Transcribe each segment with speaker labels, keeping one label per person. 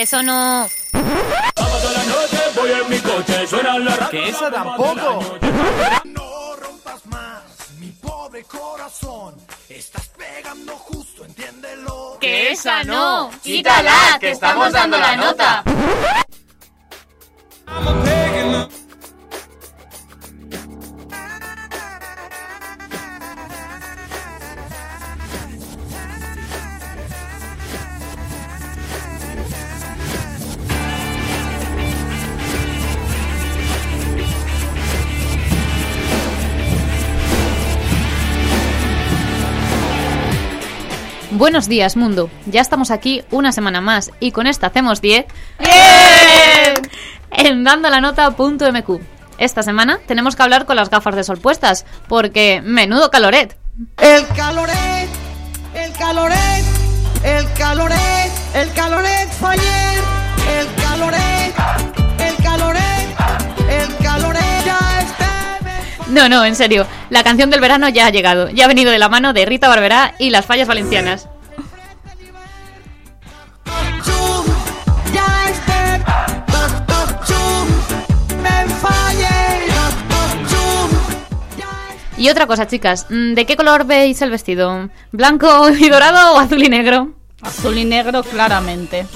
Speaker 1: Eso no.
Speaker 2: Que esa tampoco.
Speaker 3: No rompas más mi pobre corazón. Estás pegando justo, entiéndelo.
Speaker 1: Que esa no. Quítala, que estamos dando la nota. Buenos días, mundo. Ya estamos aquí una semana más y con esta hacemos 10. ¡Bien! En dandolanota.mq. Esta semana tenemos que hablar con las gafas de sol puestas, porque menudo caloret.
Speaker 3: El caloret, el caloret, el caloret, el caloret fue ayer.
Speaker 1: No, no, en serio. La canción del verano ya ha llegado. Ya ha venido de la mano de Rita Barberá y las fallas valencianas. Y otra cosa, chicas. mm, ¿De qué color veis el vestido? ¿Blanco y dorado o azul y negro?
Speaker 4: Azul y negro claramente.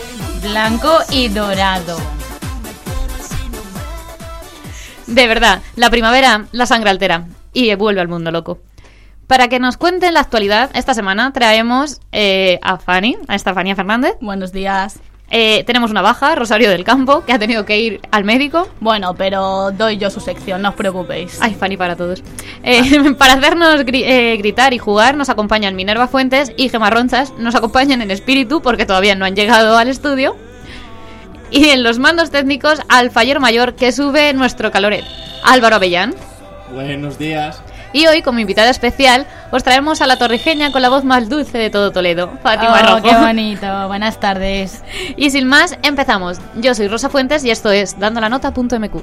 Speaker 4: Blanco y dorado.
Speaker 1: De verdad, la primavera la sangre altera y vuelve al mundo loco. Para que nos cuenten la actualidad, esta semana traemos eh, a Fanny, a Estefanía Fernández.
Speaker 4: Buenos días.
Speaker 1: Eh, tenemos una baja, Rosario del Campo, que ha tenido que ir al médico.
Speaker 4: Bueno, pero doy yo su sección, no os preocupéis.
Speaker 1: Ay, Fanny para todos. Eh, para hacernos gri- eh, gritar y jugar nos acompañan Minerva Fuentes y Gemma Ronchas. Nos acompañan en espíritu porque todavía no han llegado al estudio. Y en los mandos técnicos al fallo mayor que sube nuestro caloret, Álvaro Avellán.
Speaker 5: Buenos días.
Speaker 1: Y hoy, como invitada especial, os traemos a la torrijeña con la voz más dulce de todo Toledo, Fátima
Speaker 4: Oh,
Speaker 1: Rojo.
Speaker 4: qué bonito. Buenas tardes.
Speaker 1: Y sin más, empezamos. Yo soy Rosa Fuentes y esto es dandolanota.mq.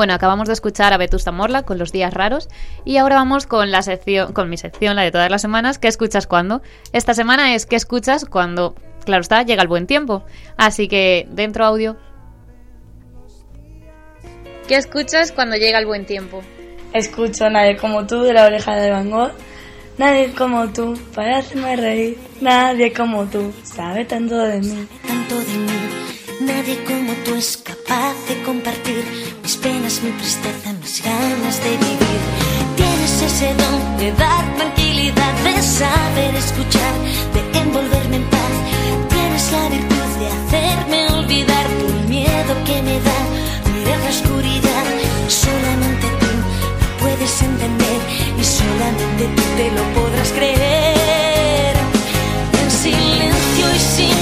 Speaker 1: Bueno, acabamos de escuchar a Vetusta Morla con los días raros y ahora vamos con la sección, con mi sección, la de todas las semanas, ¿qué escuchas cuando? Esta semana es ¿qué escuchas cuando, claro está, llega el buen tiempo? Así que dentro audio. ¿Qué escuchas cuando llega el buen tiempo?
Speaker 6: Escucho Nadie como tú de la oreja de Van Gogh. Nadie como tú para hacerme reír. Nadie como tú sabe tanto de mí.
Speaker 7: tanto de mí. Nadie como tú es capaz de compartir mis penas, mi tristeza, mis ganas de vivir. Tienes ese don de dar tranquilidad, de saber escuchar, de envolverme en paz. Tienes la virtud de hacerme olvidar el miedo que me da mirar la oscuridad. Solamente tú lo puedes entender y solamente tú te lo podrás creer. En silencio y sin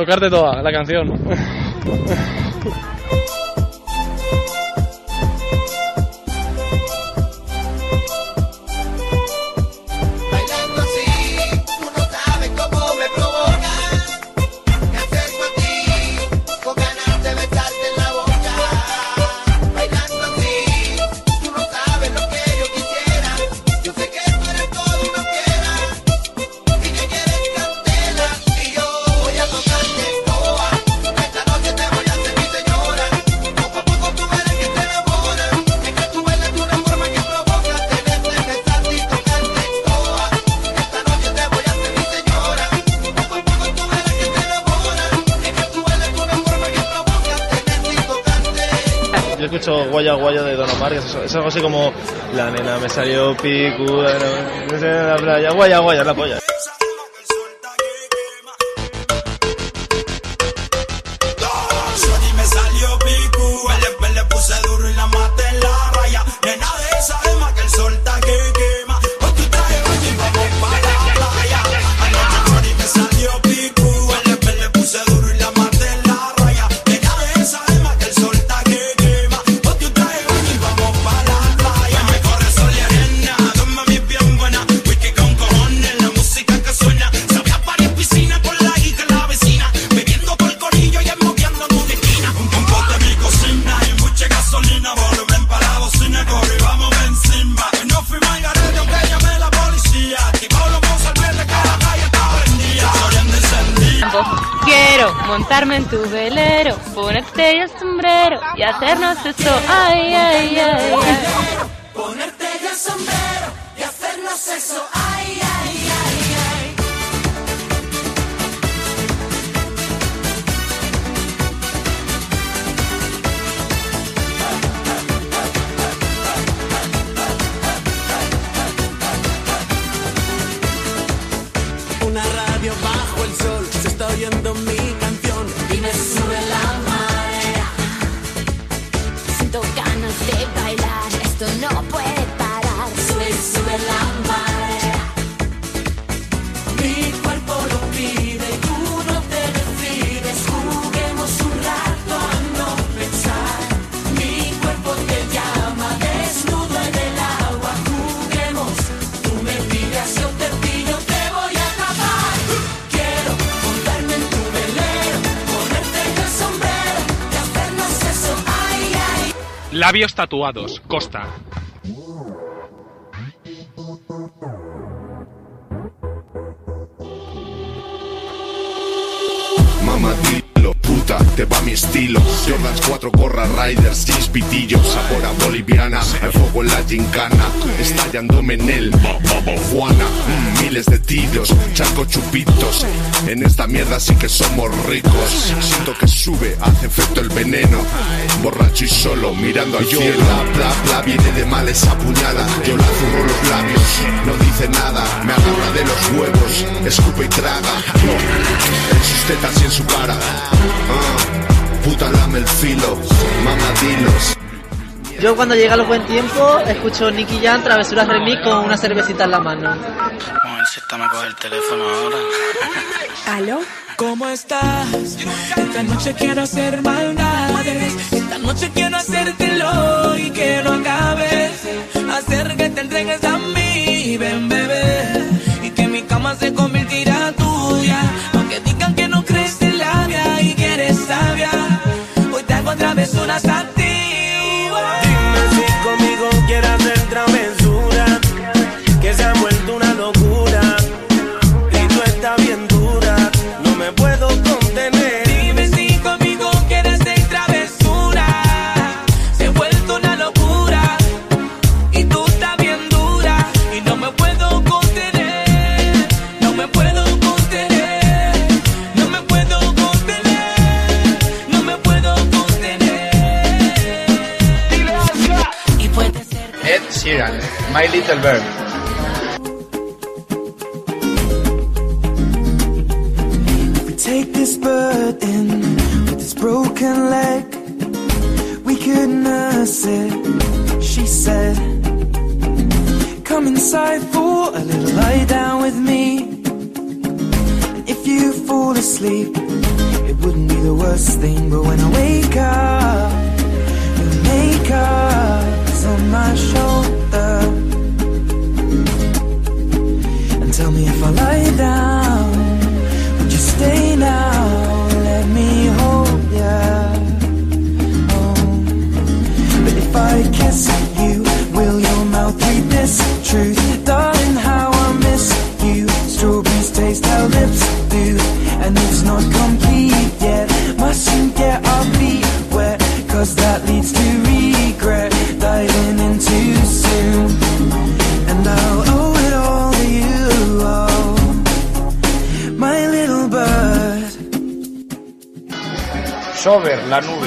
Speaker 8: Tocarte toda la canción.
Speaker 3: es,
Speaker 8: algo así como La nena me salió picuda en la playa, Guaya Guaya, la polla.
Speaker 4: Montarme en tu velero, ponerte el sombrero y hacernos eso. Ay, ay, ay, ay.
Speaker 2: Ponerte el sombrero y hacernos eso. Ay,
Speaker 9: Labios tatuados, Costa.
Speaker 10: Puta, te va mi estilo. Jordans 4, gorra, riders, jeans, pitillos. Sabor a boliviana, el fuego en la gincana. Estallándome en el Juana. Mm, miles de tiros, charco chupitos. En esta mierda sí que somos ricos. Siento que sube, hace efecto el veneno. Borracho y solo, mirando al cielo. Bla, bla, bla, viene de mal esa puñada. Yo la zurro los labios, no dice nada. Me agarra de los huevos, escupe y traga. En sus tetas y en su cara. Ah, puta lame el filo, mamadilos.
Speaker 11: Yo cuando llega el buen tiempo escucho Nicky Jam Travesuras Remix con una cervecita en la mano.
Speaker 2: Mujercita, me coge el teléfono ahora.
Speaker 12: ¿Aló?
Speaker 13: ¿Cómo estás? Esta noche quiero hacer maldades. Esta noche quiero hacértelo y que no acabes. Hacer que te entregues a mí, ven bebé. Y que mi cama se convertirá tuya. Sabia. Hoy te hago travesuras a hablarnos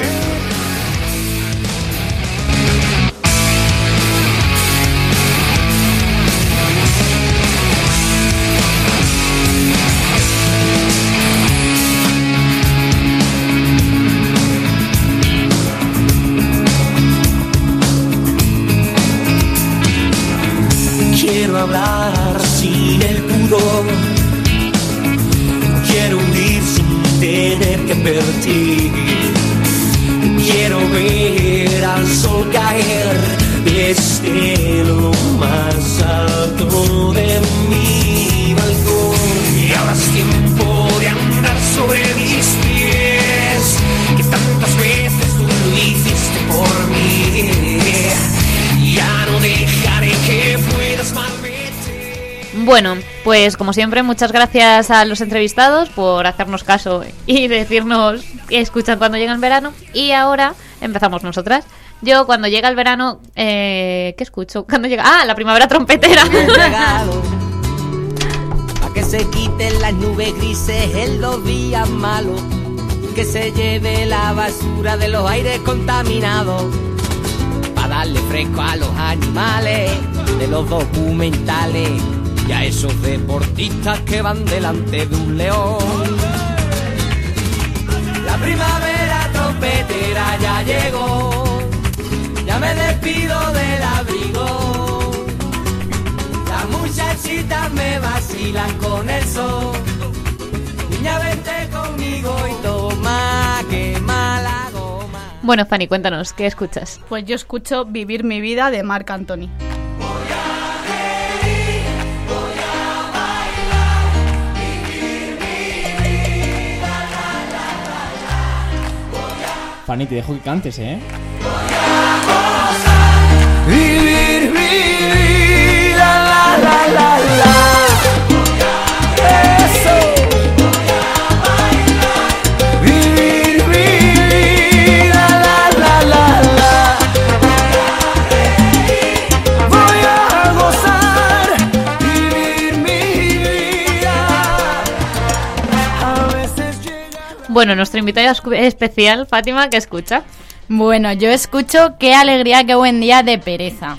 Speaker 1: Bueno, pues como siempre, muchas gracias a los entrevistados por hacernos caso y decirnos que escuchan cuando llega el verano. Y ahora empezamos nosotras. Yo cuando llega el verano, eh, ¿qué escucho? Cuando llega... Ah, la primavera trompetera.
Speaker 6: Pa' que se quiten las nubes grises en los días malos Que se lleve la basura de los aires contaminados Pa' darle fresco a los animales de los documentales Y a esos deportistas que van delante de un león La primavera trompetera ya llegó Ya me despido del abrigo las muchachitas me vacilan con el sol. Niña, vente conmigo y toma que mala goma.
Speaker 1: bueno, Fanny, cuéntanos, ¿qué escuchas?
Speaker 14: Pues yo escucho Vivir mi vida de Marc Anthony.
Speaker 15: Fanny, te dejo que cantes, ¿eh?
Speaker 1: Bueno, nuestra invitada especial, Fátima, ¿qué escucha?
Speaker 14: Bueno, yo escucho Qué alegría, qué buen día de pereza.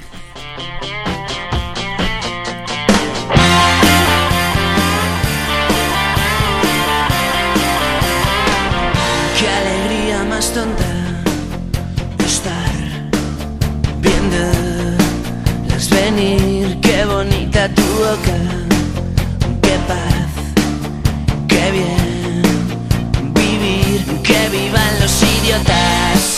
Speaker 6: que vivan los idiotas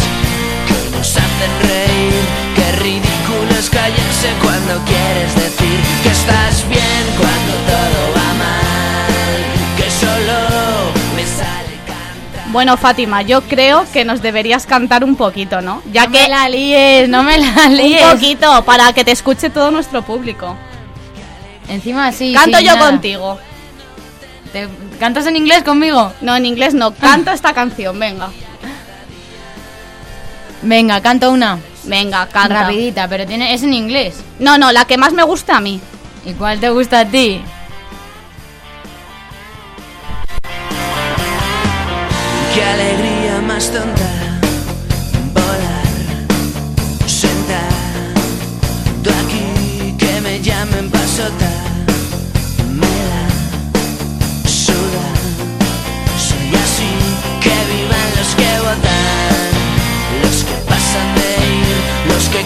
Speaker 6: que nos hacen reír. Qué ridículo es callarse cuando quieres decir que estás bien cuando todo va mal. Que solo me sale cantar.
Speaker 16: Bueno, Fátima, yo creo que nos deberías cantar un poquito, ¿no? Ya
Speaker 17: no
Speaker 16: que
Speaker 17: me la líes, no me la líes.
Speaker 16: Un poquito para que te escuche todo nuestro público.
Speaker 17: Encima sí.
Speaker 16: Canto
Speaker 17: sí,
Speaker 16: yo
Speaker 17: nada.
Speaker 16: contigo.
Speaker 17: ¿Te- ¿Cantas en inglés conmigo?
Speaker 16: No, en inglés no. Canta esta canción, venga.
Speaker 17: Venga, canto una.
Speaker 16: Venga, canta.
Speaker 17: Rapidita, pero tiene, es en inglés.
Speaker 16: No, no, la que más me gusta a mí.
Speaker 17: ¿Y cuál te gusta a ti?
Speaker 14: Qué alegría más tonta volar, sentado aquí que me llamen pasota,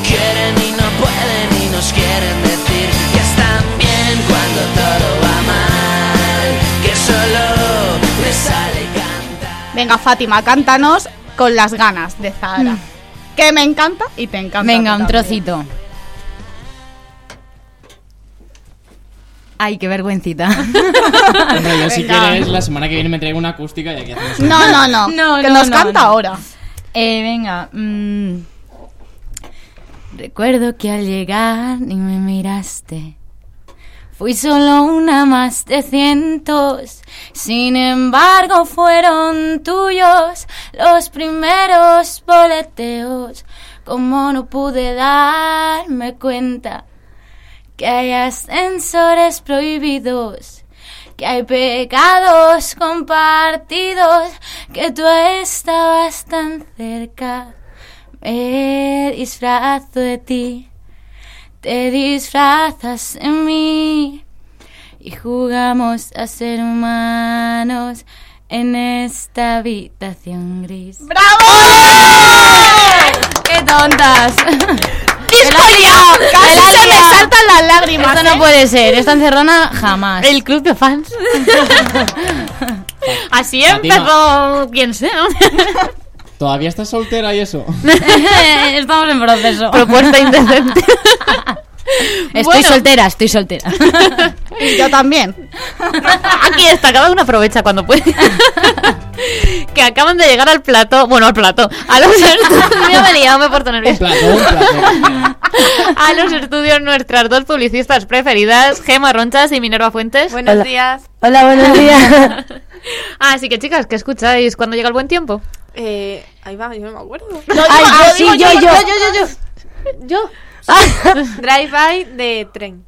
Speaker 14: quieren y no pueden y nos quieren decir que están bien cuando todo va mal, que solo les sale cantar.
Speaker 16: Venga, Fátima, cántanos con las ganas de Zahara. Que me encanta y te encanta.
Speaker 17: Venga, un trocito. Ay, qué vergüencita.
Speaker 5: Hombre, yo si
Speaker 17: Venga.
Speaker 5: quieres, la semana que viene me traigo una acústica y aquí hacemos un-
Speaker 16: No, no, no.
Speaker 17: No,
Speaker 16: que
Speaker 17: no,
Speaker 16: nos
Speaker 17: no,
Speaker 16: canta
Speaker 17: no.
Speaker 16: ahora.
Speaker 17: Eh, venga. mm. Recuerdo que al llegar ni me miraste. Fui solo una más de cientos. Sin embargo, fueron tuyos los primeros boleteos. Como no pude darme cuenta que hay ascensores prohibidos, que hay pecados compartidos, que tú estabas tan cerca. Me disfrazo de ti, te disfrazas en mí y jugamos a ser humanos en esta habitación gris.
Speaker 16: ¡Bravo!
Speaker 17: ¡Qué tontas!
Speaker 16: ¡Disco! ¡Casi se me saltan las lágrimas!
Speaker 17: Esto no
Speaker 16: ¿eh?
Speaker 17: puede ser, esta encerrona jamás.
Speaker 1: El club de fans. Así empezó quien sea.
Speaker 5: ¿Todavía estás soltera y eso?
Speaker 17: Estamos en proceso.
Speaker 1: Propuesta indecente.
Speaker 17: Estoy
Speaker 1: Bueno.
Speaker 17: soltera, estoy soltera.
Speaker 16: Yo también.
Speaker 1: Aquí está, cada uno aprovecha cuando puede. que acaban de llegar al plato, bueno, al plato, a los estudios, me he liado, me he puesto nerviosa.
Speaker 5: Plato, un plato.
Speaker 1: A los estudios nuestras dos publicistas preferidas, Gema Ronchas y Minerva Fuentes.
Speaker 18: Buenos
Speaker 1: Hola.
Speaker 18: días.
Speaker 1: Hola, buenos días. Así que chicas, ¿qué escucháis cuando llega el buen tiempo?
Speaker 18: Eh, ahí va, yo no me acuerdo.
Speaker 16: No,
Speaker 17: Ay,
Speaker 16: yo,
Speaker 17: yo,
Speaker 16: digo
Speaker 17: sí, yo, yo.
Speaker 16: yo, yo, yo.
Speaker 18: Yo. Drive by de tren.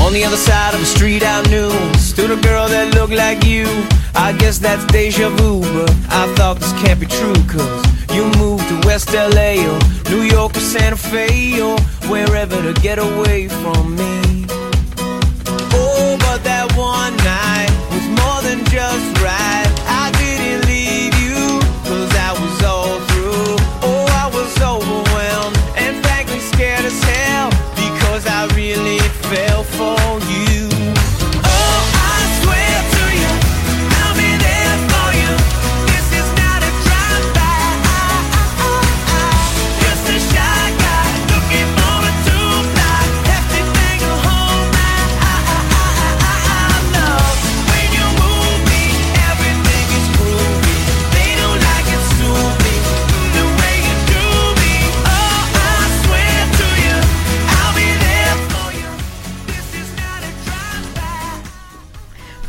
Speaker 12: On the other side of the street I knew Stood a girl that looked like you I guess that's deja vu But I thought this can't be true Cause you moved to West LA Or New York or Santa Fe Or wherever to get away from me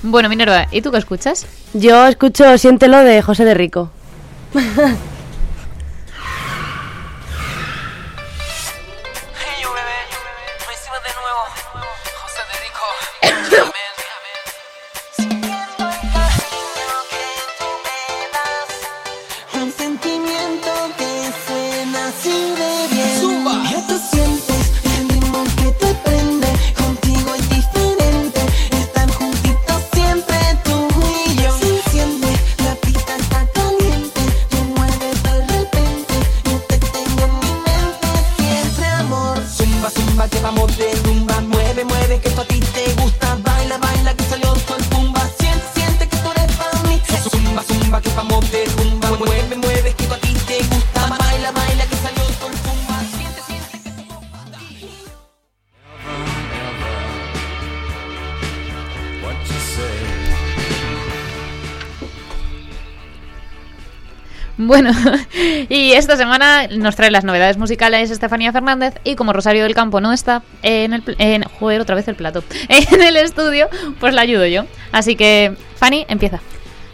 Speaker 1: Bueno, Minerva, ¿y tú qué escuchas?
Speaker 19: Yo escucho Siéntelo de José de Rico.
Speaker 1: Bueno, y esta semana nos trae las novedades musicales Estefanía Fernández y como Rosario del Campo no está en el... En, otra vez el plato. En el estudio, pues la ayudo yo. Así que, Fanny, empieza.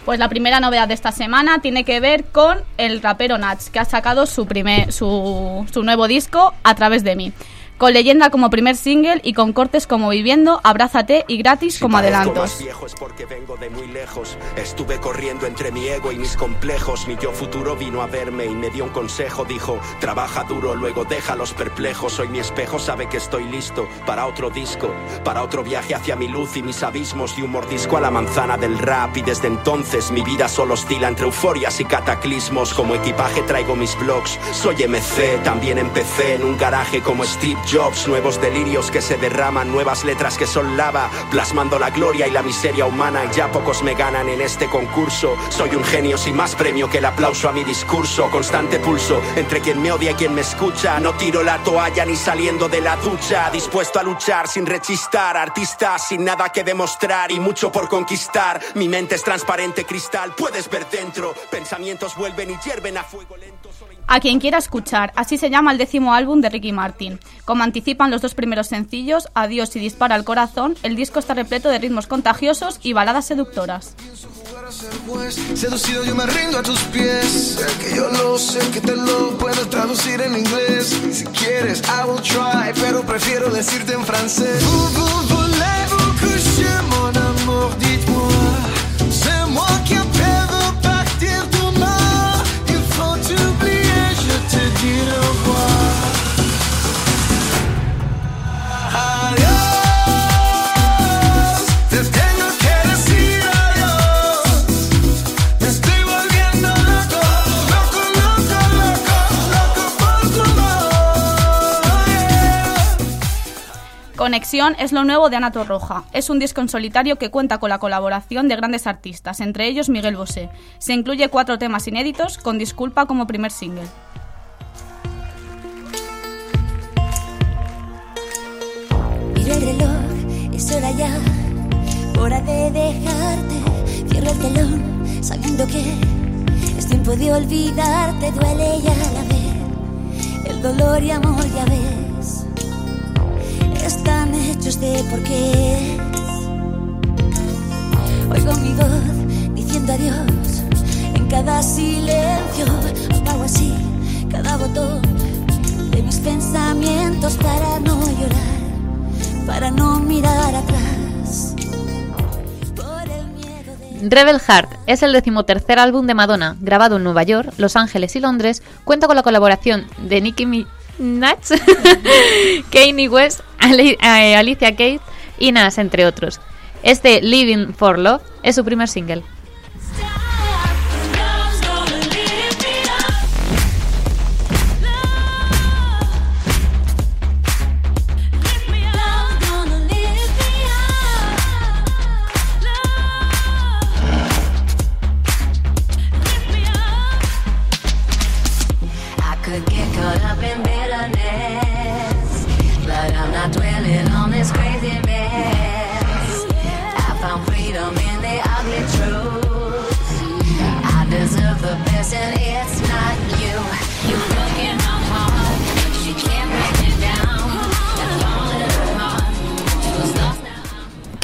Speaker 16: Pues la primera novedad de esta semana tiene que ver con el rapero Nats, que ha sacado su, primer, su, su nuevo disco A través de mí. Con leyenda como primer single y con cortes como Viviendo, Abrázate y Gratis como adelantos.
Speaker 20: viejo es porque vengo de muy lejos. Estuve corriendo entre mi ego y mis complejos. Mi yo futuro vino a verme y me dio un consejo. Dijo, trabaja duro, luego déjalos perplejos. Hoy mi espejo sabe que estoy listo para otro disco, para otro viaje hacia mi luz y mis abismos. Y un mordisco a la manzana del rap. Y desde entonces mi vida solo oscila entre euforias y cataclismos. Como equipaje traigo mis blogs. Soy MC, también empecé en un garaje como Steve Jobs. Nuevos delirios que se derraman, nuevas letras que son lava. Plasmando la gloria y la miseria humana. Ya pocos me ganan en este concurso. Soy un genio sin más premio que el aplauso a mi discurso. Constante pulso entre quien me odia y quien me escucha. No tiro la toalla ni saliendo de la ducha. Dispuesto a luchar sin rechistar. Artista sin nada que demostrar y mucho por conquistar. Mi mente es transparente cristal, puedes ver dentro. Pensamientos vuelven y hierven a fuego lento.
Speaker 16: A quien quiera escuchar, así se llama el décimo álbum de Ricky Martin. Como anticipan los dos primeros sencillos, Adiós y Dispara al Corazón, el disco está repleto de ritmos contagiosos y baladas seductoras.
Speaker 15: Seducido yo me rindo a tus pies
Speaker 16: Conexión es lo nuevo de Ana Torroja. Es un disco en solitario que cuenta con la colaboración de grandes artistas, entre ellos Miguel Bosé. Se incluye cuatro temas inéditos, con Disculpa como primer single.
Speaker 7: Es hora ya, hora de dejarte. Cierro el telón, sabiendo que es tiempo de olvidarte. Duele ya la vez, el dolor y amor ya ves, están hechos de por qué. Oigo mi voz diciendo adiós en cada silencio. Apago así cada botón de mis pensamientos para no llorar, para no mirar atrás.
Speaker 1: Rebel Heart es el decimotercer álbum de Madonna, grabado en Nueva York, Los Ángeles y Londres. Cuenta con la colaboración de Nicki Minaj, Kanye West, eh, Alicia Keys y Nas, entre otros. Este Living for Love es su primer single.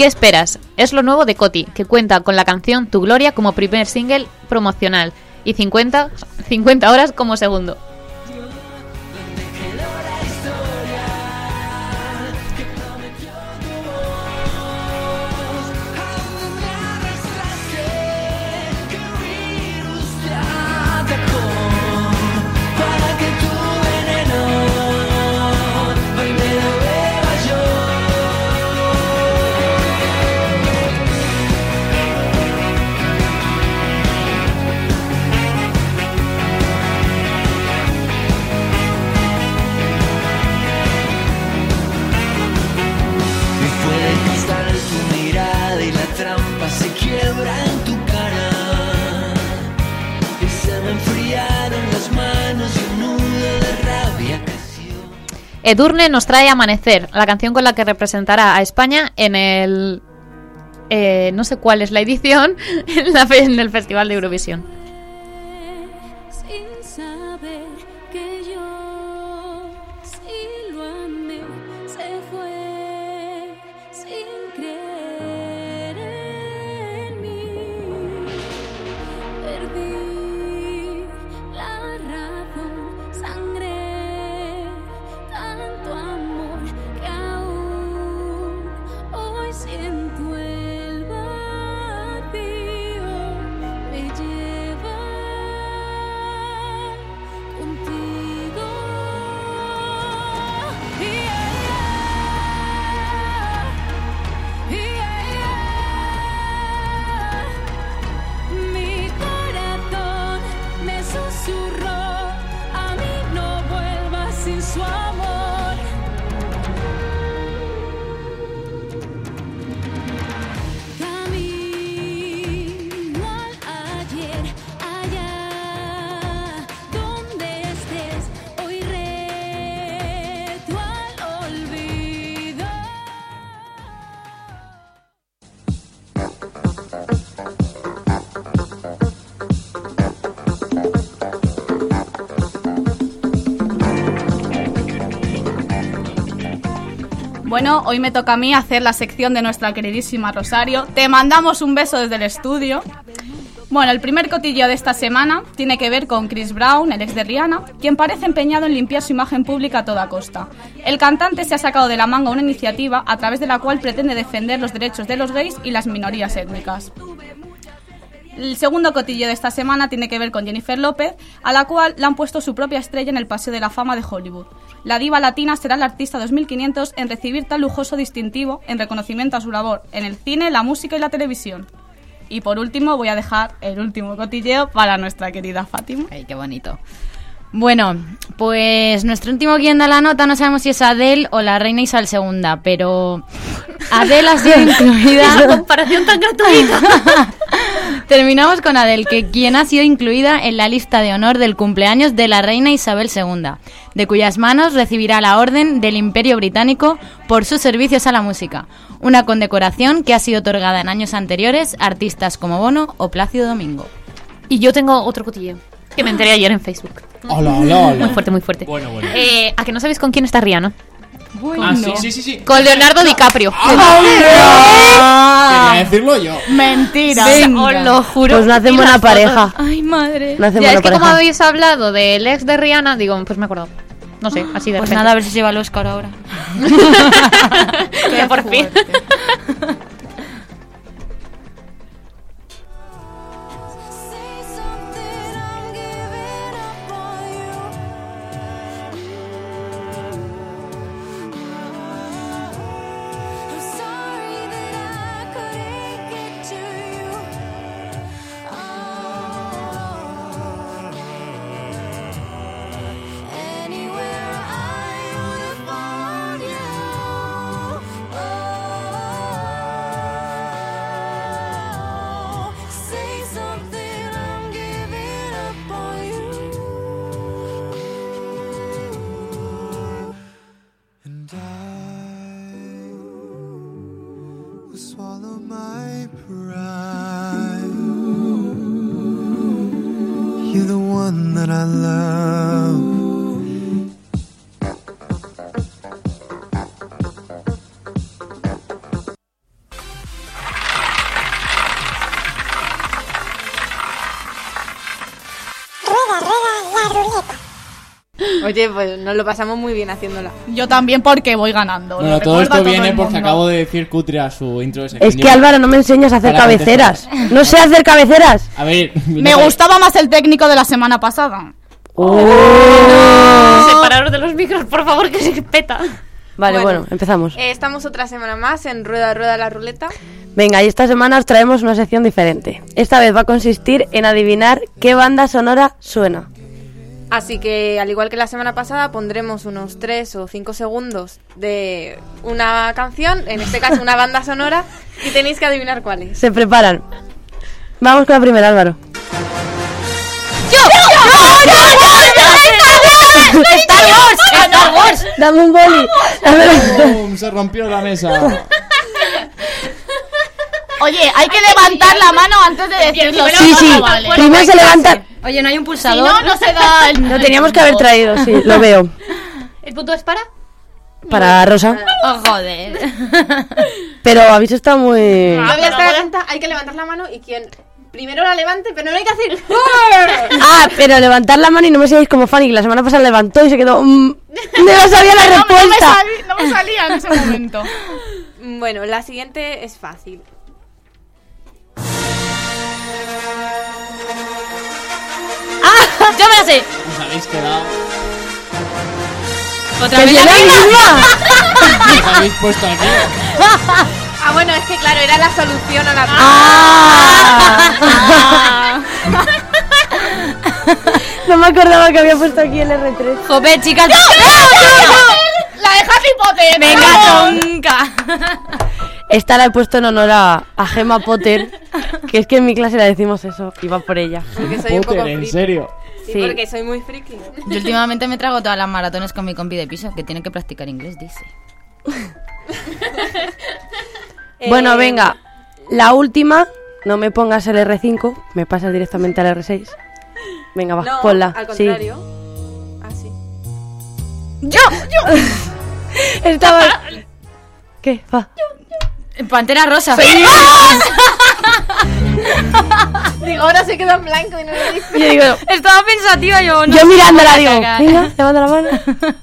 Speaker 1: ¿Qué esperas? Es lo nuevo de Coti, que cuenta con la canción Tu Gloria como primer single promocional y 50, 50 horas como segundo. Edurne nos trae Amanecer, la canción con la que representará a España en el... eh, no sé cuál es la edición, en, la en el Festival de Eurovisión.
Speaker 16: Bueno, hoy me toca a mí hacer la sección de nuestra queridísima Rosario. Te mandamos un beso desde el estudio. Bueno, el primer cotilleo de esta semana tiene que ver con Chris Brown, el ex de Rihanna, quien parece empeñado en limpiar su imagen pública a toda costa. El cantante se ha sacado de la manga una iniciativa a través de la cual pretende defender los derechos de los gays y las minorías étnicas. El segundo cotillo de esta semana tiene que ver con Jennifer López, a la cual le han puesto su propia estrella en el Paseo de la Fama de Hollywood. La diva latina será la artista 2500 en recibir tal lujoso distintivo en reconocimiento a su labor en el cine, la música y la televisión. Y por último voy a dejar el último cotilleo para nuestra querida Fátima.
Speaker 17: Ay, qué bonito. Bueno, pues nuestro último guion de la nota no sabemos si es Adele o la reina Isabel II, pero Adele ha sido incluida.
Speaker 1: Comparación tan gratuita.
Speaker 17: Terminamos con Adele, que quien ha sido incluida en la lista de honor del cumpleaños de la reina Isabel II, de cuyas manos recibirá la orden del Imperio Británico por sus servicios a la música, una condecoración que ha sido otorgada en años anteriores a artistas como Bono o Plácido Domingo.
Speaker 1: Y yo tengo otro cotilleo que me enteré ayer en Facebook.
Speaker 5: Hola, hola, hola.
Speaker 1: Muy fuerte, muy fuerte.
Speaker 5: Bueno, bueno.
Speaker 1: Eh, ¿A que no sabéis con quién está Rihanna?
Speaker 5: Ah, sí, sí, sí, sí.
Speaker 1: Con Leonardo DiCaprio.
Speaker 5: Quería decirlo yo.
Speaker 16: Mentira.
Speaker 17: Venga.
Speaker 1: Os lo juro.
Speaker 19: Pues no
Speaker 1: las fotos.
Speaker 19: pareja.
Speaker 17: Ay, madre.
Speaker 19: No hacen
Speaker 1: Ya, es que como habéis hablado del ex de Rihanna, digo, pues me acuerdo. No sé, así de
Speaker 17: Pues
Speaker 1: repente.
Speaker 17: nada, a ver si se lleva el Oscar ahora.
Speaker 1: Que por fin.
Speaker 18: Oye, pues nos lo pasamos muy bien haciéndola.
Speaker 16: Yo también porque voy ganando.
Speaker 5: Bueno, todo esto
Speaker 16: todo
Speaker 5: viene porque acabo de decir cutre a su intro de.
Speaker 19: Es que Álvaro, no me enseñas a hacer cabeceras. No sé hacer cabeceras.
Speaker 5: A ver,
Speaker 16: Me gustaba más el técnico de la semana pasada.
Speaker 1: Separaros de los micros, por favor, que se peta.
Speaker 19: Vale,
Speaker 18: Bueno.
Speaker 19: bueno, empezamos.
Speaker 18: Eh, estamos otra semana más en Rueda Rueda la Ruleta.
Speaker 19: Venga, y esta semana os traemos una sección diferente. Esta vez va a consistir en adivinar qué banda sonora suena.
Speaker 18: Así que, al igual que la semana pasada, pondremos unos 3 o 5 segundos de una canción, en este caso una banda sonora, y tenéis que adivinar cuál es.
Speaker 19: Se preparan. Vamos con la primera, Álvaro.
Speaker 17: ¡Star Wars! ¡Star Wars!
Speaker 19: Dame un boli.
Speaker 5: Se rompió la mesa.
Speaker 16: Oye, hay que levantar la mano antes de decirlo.
Speaker 19: Sí, sí. Primero se levanta.
Speaker 17: Oye, no hay un
Speaker 16: Si
Speaker 17: pulsador.
Speaker 16: no, no se da el...
Speaker 19: Lo teníamos que haber traído, sí, lo veo.
Speaker 1: ¿El punto es para?
Speaker 19: Para Rosa.
Speaker 17: Oh, joder.
Speaker 19: Pero habéis estado muy.
Speaker 18: Yo voy a estar atenta, hay que levantar la mano y quien primero la levante, pero no hay que hacer...
Speaker 19: Ah, pero levantar la mano y no me seáis como Fanny, que la semana pasada levantó y se quedó. mm, no sabía la
Speaker 16: No, no me
Speaker 19: respuesta.
Speaker 16: sali- no me salía en ese momento.
Speaker 18: Bueno, la siguiente es fácil.
Speaker 17: ¡Yo me la sé!
Speaker 5: Os habéis quedado.
Speaker 17: ¡Otra
Speaker 19: ¡Que
Speaker 17: vez la misma!
Speaker 5: Os habéis puesto aquí.
Speaker 18: Ah, bueno, es que claro, era la solución a la...
Speaker 19: Ah. No me acordaba que había puesto aquí el R3.
Speaker 17: Joder, chicas.
Speaker 16: ¡La de Harry Potter!
Speaker 17: ¡Venga, tonca!
Speaker 19: Esta la he puesto en honor a, a Gemma Potter, que es que en mi clase la decimos eso, y va por ella.
Speaker 18: Porque soy un poco
Speaker 5: Potter, en serio.
Speaker 18: Sí,
Speaker 19: Sí.
Speaker 18: porque soy muy friki.
Speaker 17: Yo últimamente me trago todas las maratones con mi compi de piso, que tiene que practicar inglés, dice.
Speaker 19: Bueno,
Speaker 18: Eh,
Speaker 19: venga, la última, no me pongas el R5, me pasas directamente al R6. Venga, va,
Speaker 18: No,
Speaker 19: ponla.
Speaker 18: al
Speaker 19: sí.
Speaker 18: contrario. Ah, sí.
Speaker 19: ¡Yo! ¡Yo! Estaba... ¿Qué? Va.
Speaker 17: Pantera rosa.
Speaker 18: Digo, ahora se queda en blanco y no lo dice.
Speaker 19: Yo digo,
Speaker 17: Estaba pensativa yo. No
Speaker 19: yo mirándola digo, venga, levanta la mano.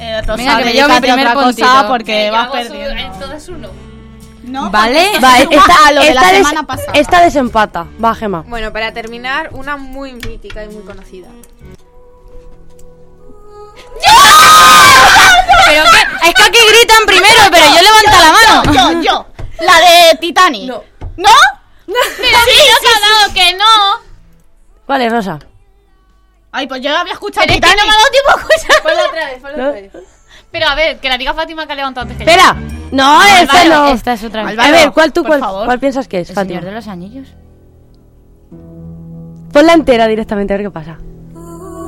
Speaker 16: Eh,
Speaker 17: Venga, que me llevo mi primer puntito.
Speaker 16: porque
Speaker 1: Yo
Speaker 16: vas perdiendo.
Speaker 1: en todas uno.
Speaker 16: No,
Speaker 17: Vale.
Speaker 16: porque
Speaker 19: Va,
Speaker 16: es
Speaker 19: esta,
Speaker 16: a lo de la
Speaker 19: des-
Speaker 16: semana pasada.
Speaker 19: esta desempata. Va, Gema.
Speaker 18: Bueno, para terminar, una muy mítica y muy conocida.
Speaker 17: Pero que, es que aquí gritan primero, pero yo levanto la mano.
Speaker 16: Yo, yo. La de Titanic.
Speaker 18: No.
Speaker 16: ¿No?
Speaker 1: Pero sí, ha dado que no.
Speaker 19: ¿Cuál es, Rosa?
Speaker 16: Ay, pues yo había escuchado
Speaker 1: Pero es que
Speaker 16: Titanic.
Speaker 1: no me ha dado tiempo a escuchar.
Speaker 18: Ponla otra vez, ponla
Speaker 19: ¿No?
Speaker 18: otra vez.
Speaker 1: Pero a ver, que la diga Fátima que ha levantado antes que yo.
Speaker 19: Espera. No, esta
Speaker 17: Vale,
Speaker 19: no.
Speaker 17: Esta es otra.
Speaker 16: Álvaro,
Speaker 19: A ver, ¿cuál tú, cuál, cuál piensas que es,
Speaker 17: ¿El
Speaker 19: Fátima?
Speaker 17: Señor de los Anillos?
Speaker 19: Ponla entera directamente, a ver qué pasa.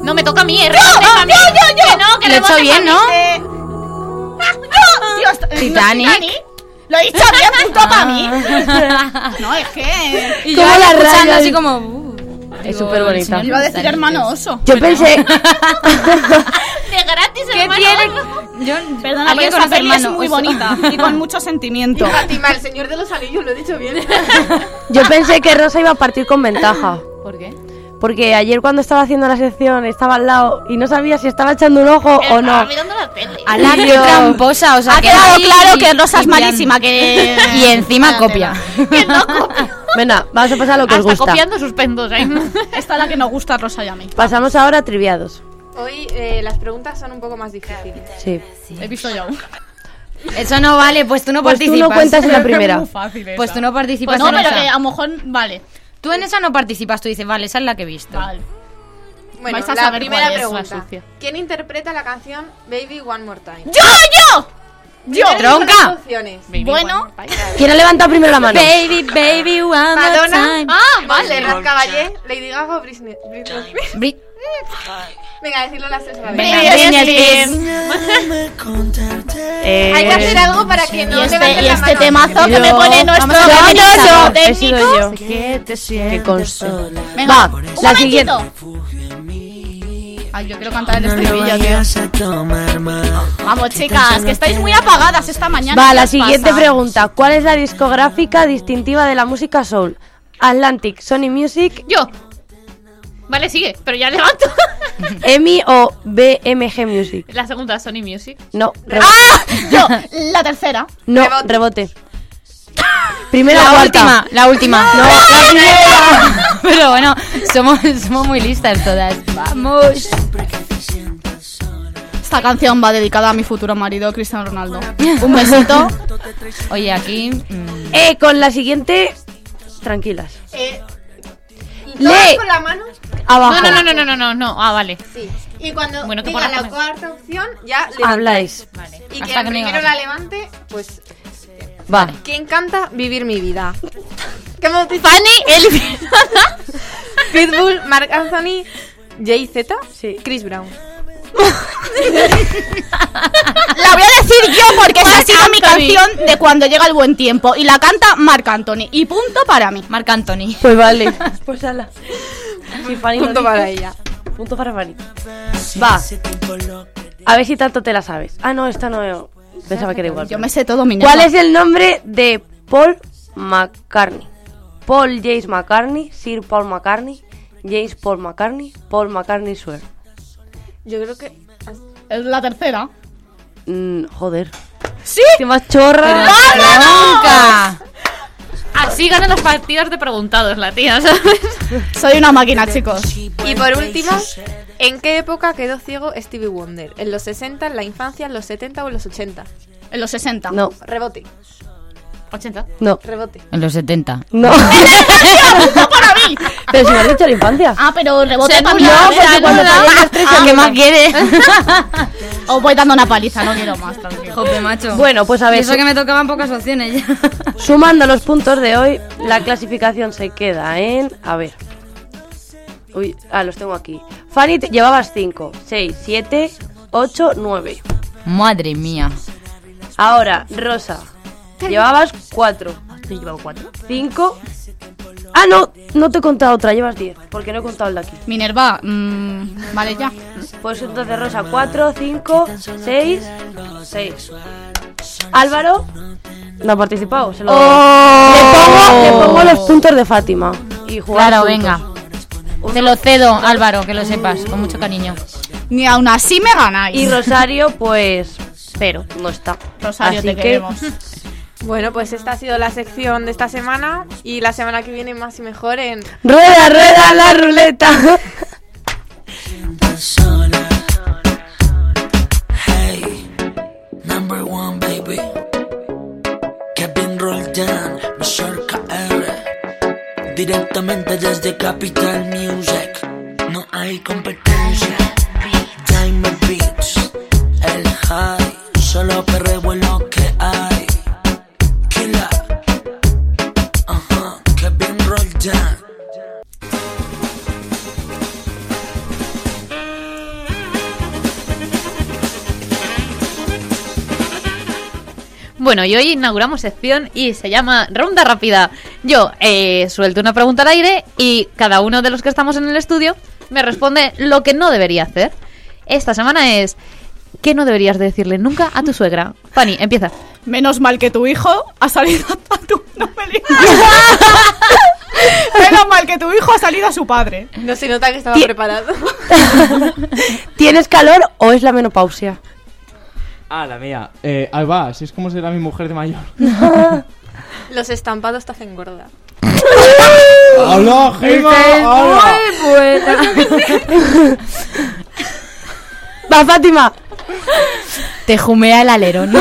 Speaker 1: No, me toca a mí, eh, rebóteme a mí. Que no, que
Speaker 17: Lo he hecho bien, ¿no?
Speaker 16: Eh, Dios, ¿no es
Speaker 17: Titanic.
Speaker 16: Lo he dicho bien, punto para mí. No, es que.
Speaker 17: Y
Speaker 19: ¿Cómo
Speaker 17: yo
Speaker 19: la raya?
Speaker 17: así como... uh,
Speaker 19: Es súper bonita.
Speaker 16: Iba a decir hermano oso.
Speaker 19: Yo pensé.
Speaker 1: De gratis,
Speaker 17: ¿Qué
Speaker 1: hermano.
Speaker 17: tiene? Yo,
Speaker 16: Perdona, pero esa peli es muy
Speaker 17: oso.
Speaker 16: bonita y con mucho sentimiento.
Speaker 18: Fátima, el señor de los anillos, lo he dicho bien.
Speaker 19: Yo pensé que Rosa iba a partir con ventaja. Porque ayer cuando estaba haciendo la sección estaba al lado y no sabía si estaba echando un ojo o
Speaker 1: Estaba
Speaker 19: no.
Speaker 1: mirando la tele.
Speaker 17: Ala, qué
Speaker 19: Dios.
Speaker 17: tramposa, o sea,
Speaker 16: Ha
Speaker 17: que
Speaker 16: quedado
Speaker 17: ahí
Speaker 16: claro que Rosa es malísima, que...
Speaker 17: Y encima copia.
Speaker 1: Que no copia.
Speaker 19: Venga, vamos a pasar a lo que os
Speaker 1: Hasta
Speaker 19: gusta.
Speaker 1: copiando sus pendos. ¿eh?
Speaker 16: Esta es la que nos gusta a Rosa y a mí.
Speaker 19: Pasamos ahora a triviados.
Speaker 18: Hoy eh, las preguntas son un poco más difíciles.
Speaker 19: Sí.
Speaker 16: He visto yo.
Speaker 17: Eso no vale, pues tú no
Speaker 19: Pues tú
Speaker 17: participas.
Speaker 19: no cuentas en la primera.
Speaker 17: Pues tú no participas
Speaker 16: Pues no,
Speaker 17: en
Speaker 16: pero
Speaker 17: esa.
Speaker 16: que a lo mejor... Vale.
Speaker 17: Tú en esa no participas, tú dices, vale, esa es la que he visto.
Speaker 16: Vale.
Speaker 18: Bueno,
Speaker 16: Vais a
Speaker 18: la
Speaker 16: saber
Speaker 18: primera
Speaker 16: cuál es,
Speaker 18: pregunta.
Speaker 1: sucia.
Speaker 18: ¿Quién interpreta la canción Baby One More Time?
Speaker 16: ¡Yo, yo! Yo.
Speaker 17: Tronca.
Speaker 16: Bueno,
Speaker 19: ¿Quién ha levantado primero la mano?
Speaker 17: Baby, baby, one more
Speaker 18: Madonna,
Speaker 17: time.
Speaker 1: Ah,
Speaker 18: vale.
Speaker 1: vale.
Speaker 18: Rat Caballé, Lady Gaga o Britney, Britney Spears. Venga, decirlo las tres a la vez.
Speaker 17: Venga,
Speaker 16: Britney
Speaker 17: Britney
Speaker 16: Spears.
Speaker 19: Eh,
Speaker 18: Hay que hacer algo para que no
Speaker 16: este,
Speaker 18: levanten
Speaker 16: y
Speaker 18: la
Speaker 16: este
Speaker 18: mano.
Speaker 16: temazo que me pone nuestro
Speaker 19: he
Speaker 16: técnico.
Speaker 19: sido yo. Que conste.
Speaker 16: Venga,
Speaker 19: Va, la siguiente.
Speaker 16: Ay, yo quiero cantar el estribillo, tío. Vamos, chicas, que estáis muy apagadas esta mañana.
Speaker 19: Va,
Speaker 16: ¿qué
Speaker 19: la siguiente
Speaker 16: pasa?
Speaker 19: pregunta. ¿Cuál es la discográfica distintiva de la música soul? Atlantic, Sony Music,
Speaker 1: Yo. Vale, sigue, pero ya levanto.
Speaker 19: EMI o BMG Music.
Speaker 1: la segunda, Sony Music.
Speaker 19: No, rebote.
Speaker 16: ¡Ah! Yo, la tercera.
Speaker 19: No, rebote. Primera o
Speaker 17: La
Speaker 19: cuarta.
Speaker 17: última, la última.
Speaker 19: No, la primera.
Speaker 17: Pero bueno, somos, somos muy listas todas. Vamos.
Speaker 16: Esta canción va dedicada a mi futuro marido, Cristiano Ronaldo. Un besito.
Speaker 17: Oye, aquí. mm,
Speaker 19: Eh, con la siguiente, tranquilas.
Speaker 18: Eh, ¿y todas
Speaker 19: Lee.
Speaker 18: con la mano?
Speaker 19: Abajo.
Speaker 1: No, no, no, no, no, no, no. Ah, vale.
Speaker 18: Sí. Y cuando
Speaker 1: Bueno,
Speaker 18: diga la cuarta opción, ya levantáis.
Speaker 19: Habláis.
Speaker 18: Y
Speaker 17: Hasta
Speaker 18: quien
Speaker 17: que
Speaker 18: primero la levante, pues...
Speaker 19: Va.
Speaker 18: ¿Quién canta Vivir mi vida? ¿Qué me?
Speaker 1: Fanny, Elvin.
Speaker 18: Pitbull, Mark Anthony, Jay-Z,
Speaker 19: Sí.
Speaker 18: Chris Brown.
Speaker 16: La voy a decir yo porque esa ha sido mi canción de cuando llega el buen tiempo. Y la canta Marc Anthony. Y punto para mí.
Speaker 17: Marc Anthony.
Speaker 19: Pues vale. Pues ala. Si
Speaker 18: Punto para ella.
Speaker 19: Punto para Fanny. Va. A ver si tanto te la sabes. Ah, no, esta no. Pensaba que era igual.
Speaker 16: Yo me sé todo mi
Speaker 19: ¿Cuál es el nombre de Paul McCartney? Paul James McCartney, Sir Paul McCartney, James Paul McCartney, Paul McCartney Swear.
Speaker 18: Yo creo que...
Speaker 16: Es la tercera.
Speaker 19: Mm, joder.
Speaker 16: ¿Sí?
Speaker 19: ¡Qué más chorra!
Speaker 17: ¡Nunca!
Speaker 1: Así ganan los partidos de preguntados, la tía, ¿sabes?
Speaker 16: Soy una máquina, chicos.
Speaker 18: Y por último, ¿en qué época quedó ciego Stevie Wonder? ¿En los 60, en la infancia, en los 70 o en los 80?
Speaker 16: En los 60.
Speaker 19: No,
Speaker 18: Rebote,
Speaker 1: 80.
Speaker 19: no,
Speaker 18: rebote.
Speaker 17: En los 70.
Speaker 19: no.
Speaker 16: para mí!
Speaker 19: Pero si me has dicho la infancia.
Speaker 16: Ah, pero rebote
Speaker 1: Se
Speaker 16: también.
Speaker 1: anula,
Speaker 16: a
Speaker 19: No, porque cuando las tres
Speaker 17: Ah, ¿Qué más quieres?
Speaker 16: Os voy dando una paliza, no quiero más, tranquilo.
Speaker 17: Jope, macho.
Speaker 19: Bueno, pues a
Speaker 17: Y
Speaker 19: ver,
Speaker 17: eso que me tocaban pocas opciones ya.
Speaker 19: sumando los puntos de hoy, la clasificación se queda en... A ver. Uy, ah, los tengo aquí. Fanny, te- llevabas 5, 6, 7, 8, 9.
Speaker 17: Madre mía.
Speaker 19: Ahora, Rosa, llevabas 4.
Speaker 17: ¿Te llevado cuatro?
Speaker 19: 5. Ah, no, no te he contado otra, llevas 10, porque no he contado el de aquí.
Speaker 16: Minerva, mm, vale ya.
Speaker 19: Pues entonces, Rosa, 4, 5, 6, Seis. Álvaro no ha participado. Se lo...
Speaker 1: Oh.
Speaker 19: le, pongo, le pongo los puntos de Fátima. Y
Speaker 1: Claro, venga. Te lo cedo, Álvaro, que lo sepas, con mucho cariño.
Speaker 16: Ni aún así me ganáis.
Speaker 19: Y Rosario, pues.
Speaker 1: Cero.
Speaker 19: No está.
Speaker 16: Rosario,
Speaker 19: Así
Speaker 16: te
Speaker 19: que-
Speaker 16: queremos.
Speaker 18: Bueno, pues esta ha sido la sección de esta semana y la semana que viene más y mejor en
Speaker 19: Rueda, rueda la ruleta.
Speaker 14: Hey, number one baby. Kevin Roldan, Mr. KR. Directamente desde Capital Music. No hay competencia. Jaime Beats, el high. Solo perreo es
Speaker 1: Bueno, y hoy inauguramos sección y se llama Ronda Rápida. Yo eh, suelto una pregunta al aire y cada uno de los que estamos en el estudio me responde lo que no debería hacer. Esta semana es ¿qué no deberías de decirle nunca a tu suegra? Fanny, empieza.
Speaker 16: Menos mal que tu hijo ha salido a tu... No me. Menos mal que tu hijo ha salido a su padre.
Speaker 18: No se nota que estaba
Speaker 19: Ti-
Speaker 18: preparado.
Speaker 19: ¿Tienes calor o es la menopausia?
Speaker 5: Ah, la mía. Eh, ahí va, así es como será mi mujer de mayor.
Speaker 18: Los estampados te hacen gorda.
Speaker 5: ¡Hola, Gema! ¡Hola!
Speaker 19: Va, Fátima.
Speaker 1: Te jumea el alerón.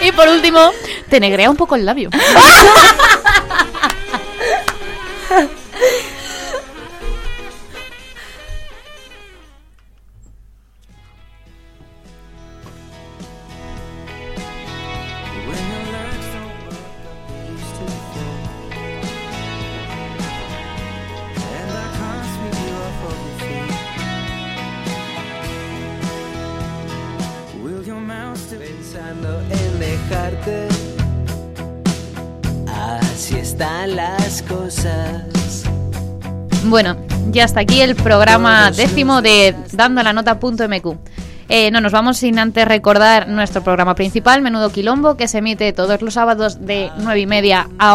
Speaker 1: y por último, te negrea un poco el labio.
Speaker 12: Las cosas.
Speaker 1: Bueno, ya está aquí el programa décimo de dandolanota.mq. Eh, no nos vamos sin antes recordar nuestro programa principal, Menudo Quilombo, que se emite todos los sábados de 9 y media a